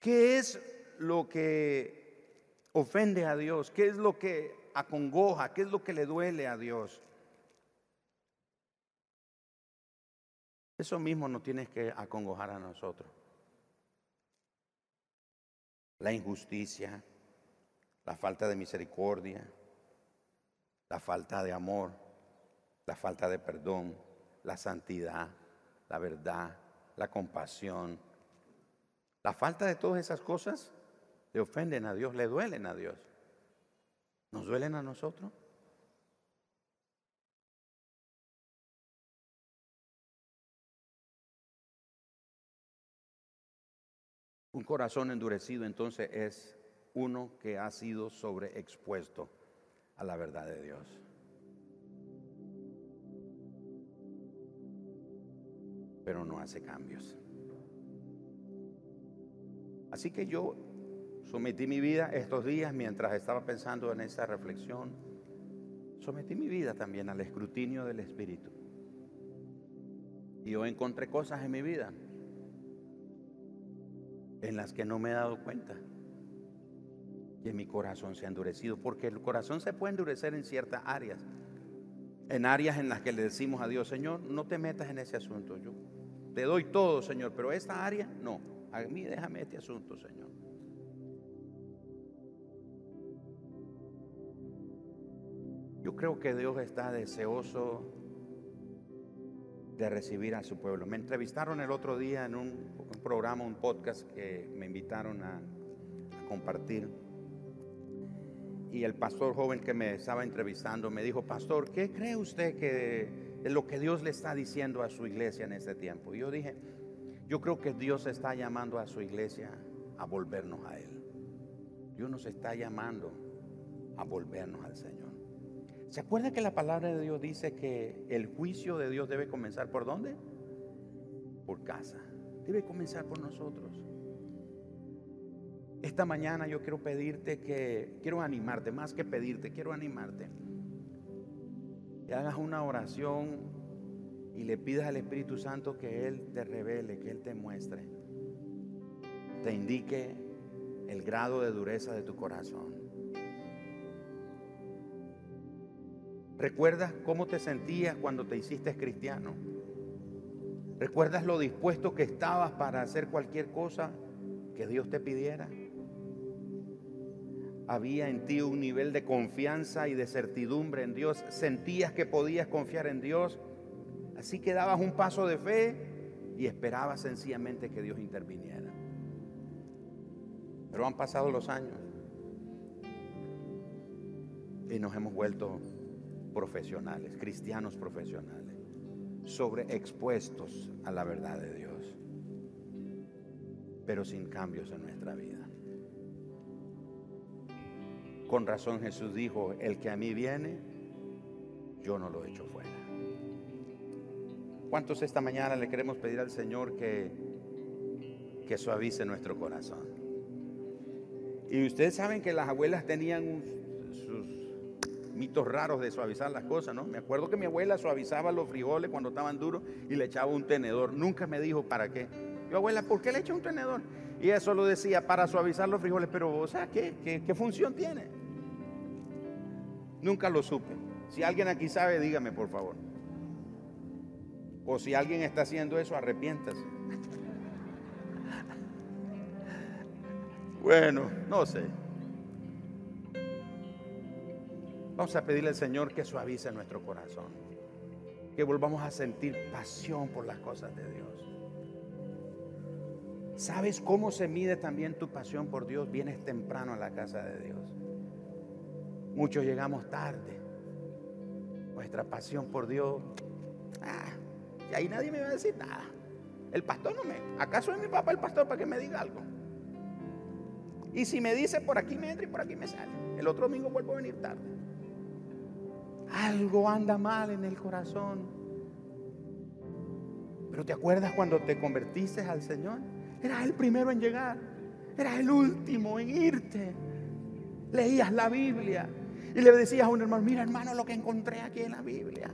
¿Qué es lo que ofende a Dios? ¿Qué es lo que acongoja? ¿Qué es lo que le duele a Dios? Eso mismo nos tiene que acongojar a nosotros. La injusticia, la falta de misericordia, la falta de amor, la falta de perdón, la santidad, la verdad, la compasión. La falta de todas esas cosas le ofenden a Dios, le duelen a Dios. ¿Nos duelen a nosotros? Un corazón endurecido entonces es uno que ha sido sobreexpuesto a la verdad de Dios. Pero no hace cambios. Así que yo sometí mi vida estos días mientras estaba pensando en esa reflexión. Sometí mi vida también al escrutinio del Espíritu. Y yo encontré cosas en mi vida en las que no me he dado cuenta que mi corazón se ha endurecido, porque el corazón se puede endurecer en ciertas áreas, en áreas en las que le decimos a Dios, Señor, no te metas en ese asunto, yo te doy todo, Señor, pero esta área no, a mí déjame este asunto, Señor. Yo creo que Dios está deseoso de recibir a su pueblo. Me entrevistaron el otro día en un, programa, un podcast que me invitaron a, compartir. Y el pastor joven que me estaba entrevistando me dijo, pastor, ¿qué cree usted que es lo que Dios le está diciendo a su iglesia en este tiempo? Y yo dije, yo creo que Dios está llamando a su iglesia a volvernos a Él. Dios nos está llamando a volvernos al Señor. ¿Se acuerda que la palabra de Dios dice que el juicio de Dios debe comenzar por dónde? Por casa. Debe comenzar por nosotros. Esta mañana yo quiero pedirte que, quiero animarte, más que pedirte, quiero animarte. Que hagas una oración y le pidas al Espíritu Santo que Él te revele, que Él te muestre, te indique el grado de dureza de tu corazón. ¿Recuerdas cómo te sentías cuando te hiciste cristiano? ¿Recuerdas lo dispuesto que estabas para hacer cualquier cosa que Dios te pidiera? Había en ti un nivel de confianza y de certidumbre en Dios. Sentías que podías confiar en Dios. Así que dabas un paso de fe y esperabas sencillamente que Dios interviniera. Pero han pasado los años y nos hemos vuelto profesionales, cristianos profesionales, sobreexpuestos a la verdad de Dios, pero sin cambios en nuestra vida. Con razón Jesús dijo, el que a mí viene, yo no lo echo fuera. ¿Cuántos esta mañana le queremos pedir al Señor que, que suavice nuestro corazón? Y ustedes saben que las abuelas tenían un, mitos raros de suavizar las cosas, ¿no? Me acuerdo que mi abuela suavizaba los frijoles cuando estaban duros y le echaba un tenedor. Nunca me dijo para qué. Yo, abuela, ¿por qué le echa un tenedor? Y eso lo decía para suavizar los frijoles, pero, o sea, ¿qué, qué, qué función tiene? Nunca lo supe. Si alguien aquí sabe, dígame, por favor. O si alguien está haciendo eso, arrepiéntase. *laughs* Bueno, no sé. Vamos a pedirle al Señor que suavice nuestro corazón. Que volvamos a sentir pasión por las cosas de Dios. ¿Sabes cómo se mide también tu pasión por Dios? Vienes temprano a la casa de Dios. Muchos llegamos tarde. Nuestra pasión por Dios. Ah, y ahí nadie me va a decir nada. El pastor no me. ¿Acaso es mi papá el pastor para que me diga algo? Y si me dice por aquí me entra y por aquí me sale. El otro domingo vuelvo a venir tarde. Algo anda mal en el corazón. Pero ¿te acuerdas cuando te convertiste al Señor? Eras el primero en llegar. Eras el último en irte. Leías la Biblia. Y le decías a un hermano, mira hermano lo que encontré aquí en la Biblia.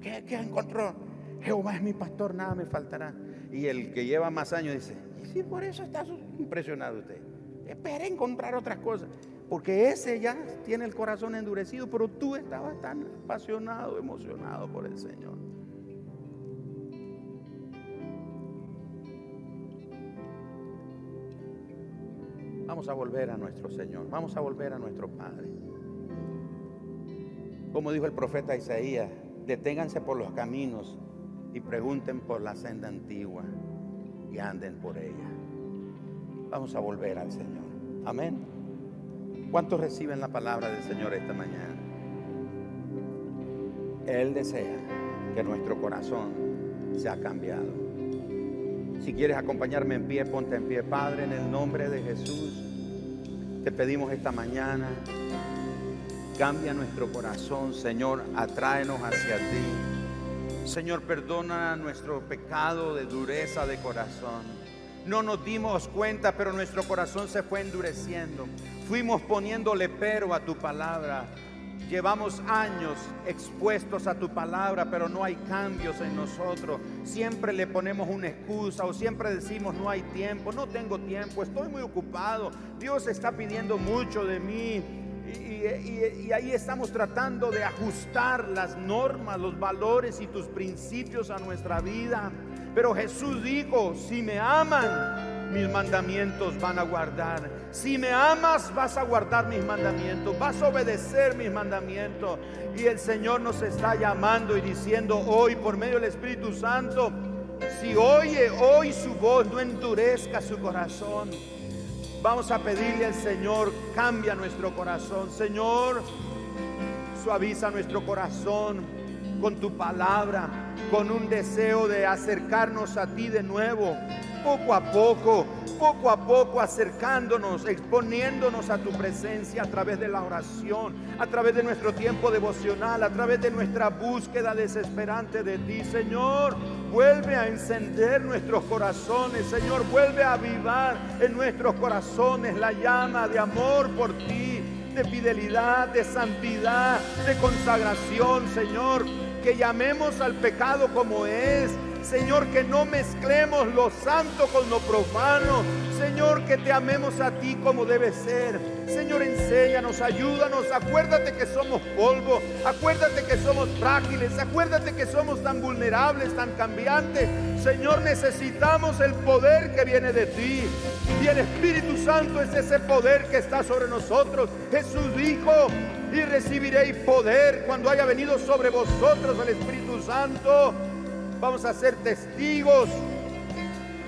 ¿Qué, encontró? Jehová es mi pastor, nada me faltará. Y el que lleva más años dice, y si por eso está impresionado usted. Espera encontrar otras cosas. Porque ese ya tiene el corazón endurecido, pero tú estabas tan apasionado, emocionado por el Señor. Vamos a volver a nuestro Señor, vamos a volver a nuestro Padre. Como dijo el profeta Isaías, deténganse por los caminos y pregunten por la senda antigua y anden por ella. Vamos a volver al Señor. Amén. ¿Cuántos reciben la palabra del Señor esta mañana? Él desea que nuestro corazón sea cambiado. Si quieres acompañarme en pie, ponte en pie, Padre, en el nombre de Jesús. Te pedimos esta mañana, cambia nuestro corazón, Señor, atráenos hacia ti. Señor, perdona nuestro pecado de dureza de corazón. No nos dimos cuenta, pero nuestro corazón se fue endureciendo. Fuimos poniéndole pero a tu palabra. Llevamos años expuestos a tu palabra, pero no hay cambios en nosotros. Siempre le ponemos una excusa o siempre decimos no hay tiempo, no tengo tiempo, estoy muy ocupado. Dios está pidiendo mucho de mí. Y, y, ahí estamos tratando de ajustar las normas, los valores y tus principios a nuestra vida. Pero Jesús dijo, si me aman, mis mandamientos van a guardar. Si me amas, vas a guardar mis mandamientos, vas a obedecer mis mandamientos. Y el Señor nos está llamando y diciendo hoy por medio del Espíritu Santo, si oye hoy su voz, no endurezca su corazón. Vamos a pedirle al Señor, cambia nuestro corazón. Señor, suaviza nuestro corazón con tu palabra, con un deseo de acercarnos a ti de nuevo, poco a poco, poco a poco acercándonos, exponiéndonos a tu presencia a través de la oración, a través de nuestro tiempo devocional, a través de nuestra búsqueda desesperante de ti. Señor, vuelve a encender nuestros corazones, Señor, vuelve a avivar en nuestros corazones la llama de amor por ti de fidelidad, de santidad, de consagración, Señor que llamemos al pecado como es. Señor, que no mezclemos lo santo con lo profano. Señor, que te amemos a ti como debe ser. Señor, enséñanos, ayúdanos. Acuérdate que somos polvo. Acuérdate que somos frágiles. Acuérdate que somos tan vulnerables, tan cambiantes. Señor, necesitamos el poder que viene de ti. Y el Espíritu Santo es ese poder que está sobre nosotros. Jesús dijo, y recibiréis poder cuando haya venido sobre vosotros el Espíritu Santo. Vamos a ser testigos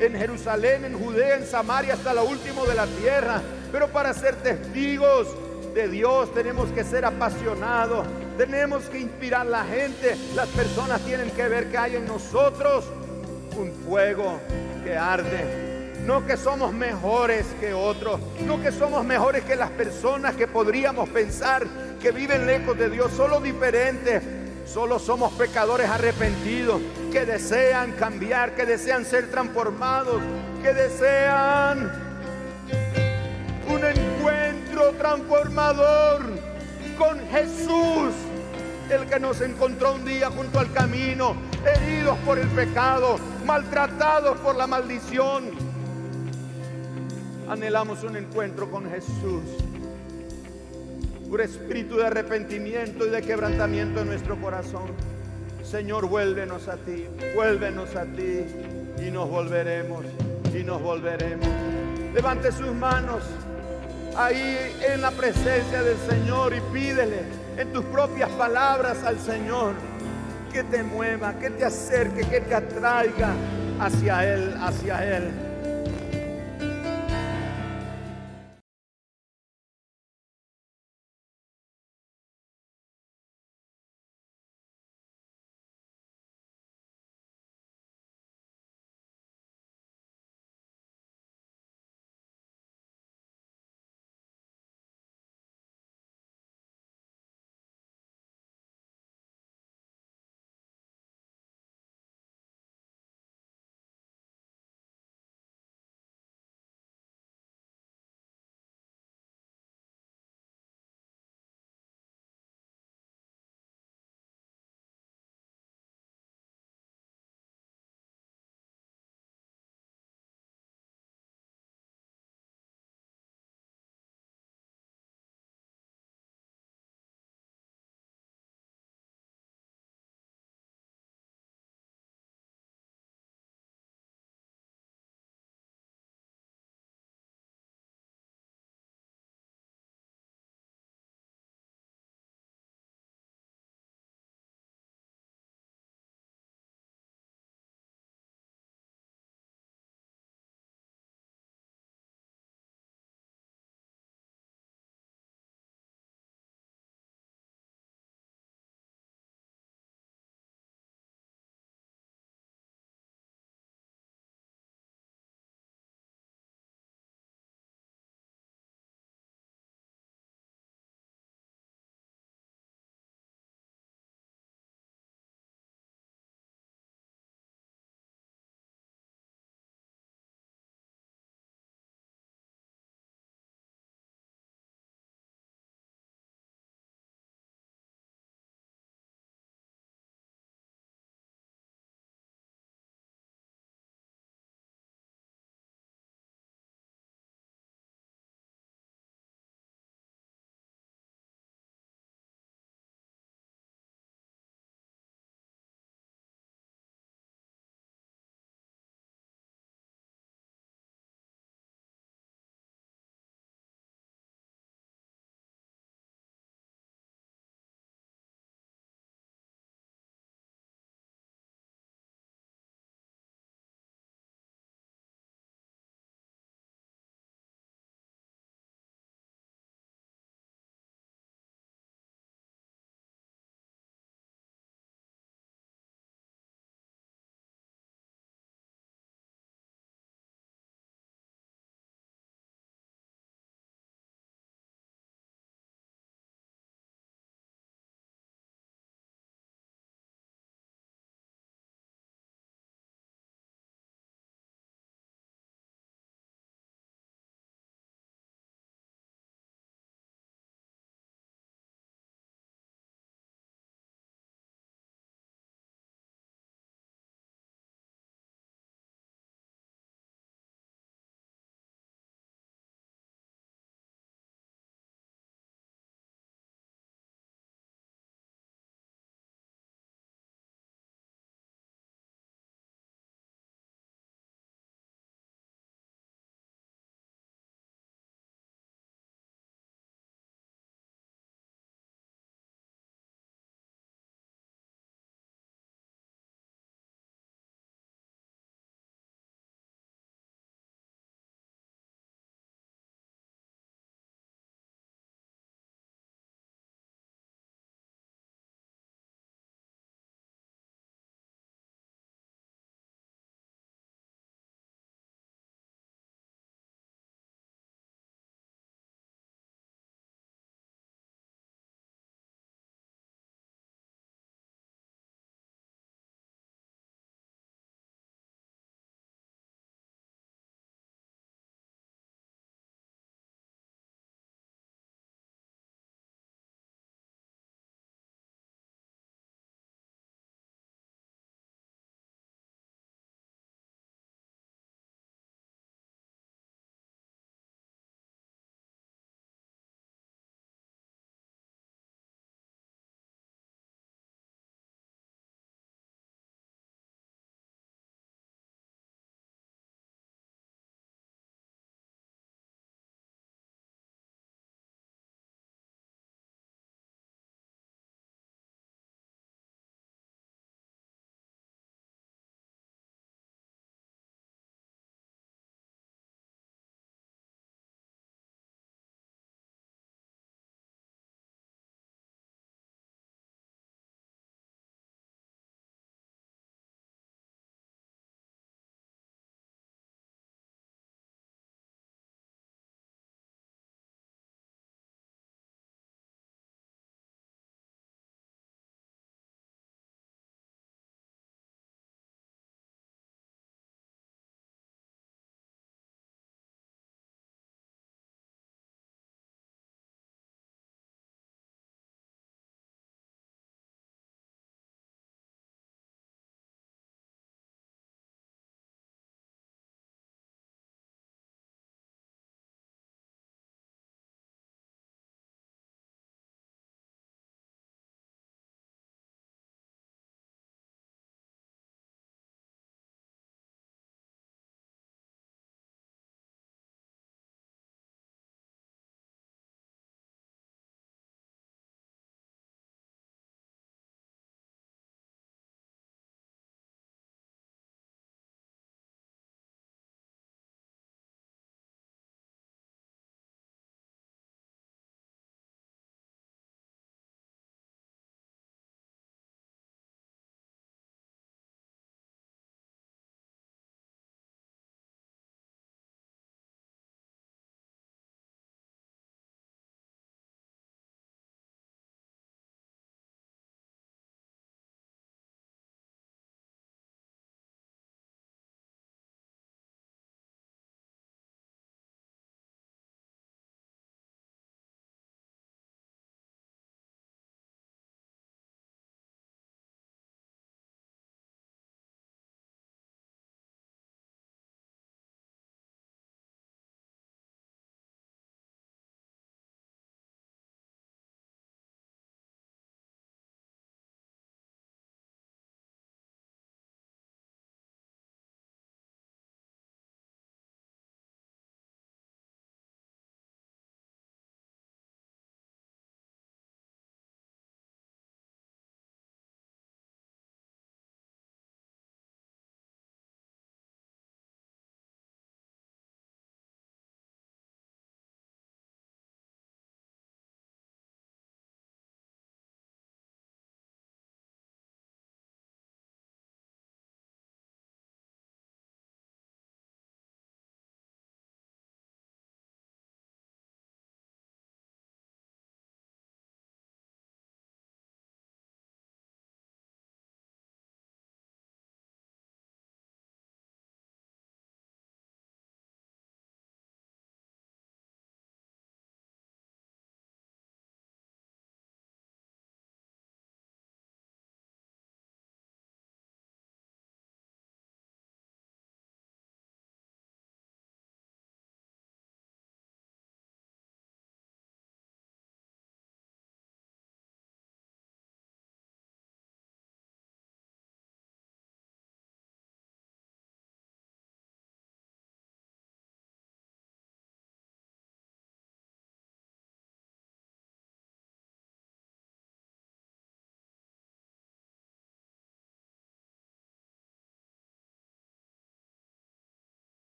en Jerusalén, en Judea, en Samaria, hasta lo último de la tierra. Pero para ser testigos de Dios tenemos que ser apasionados, tenemos que inspirar a la gente. Las personas tienen que ver que hay en nosotros un fuego que arde no que somos mejores que otros, no que somos mejores que las personas que podríamos pensar que viven lejos de Dios, solo diferentes. Solo somos pecadores arrepentidos que desean cambiar, que desean ser transformados, que desean un encuentro transformador con Jesús, el que nos encontró un día junto al camino, heridos por el pecado, maltratados por la maldición. Anhelamos un encuentro con Jesús un espíritu de arrepentimiento y de quebrantamiento en nuestro corazón. Señor, vuélvenos a ti, vuélvenos a ti y nos volveremos y nos volveremos. Levante sus manos ahí en la presencia del Señor y pídele en tus propias palabras al Señor que te mueva, que te acerque, que te atraiga hacia Él, hacia Él.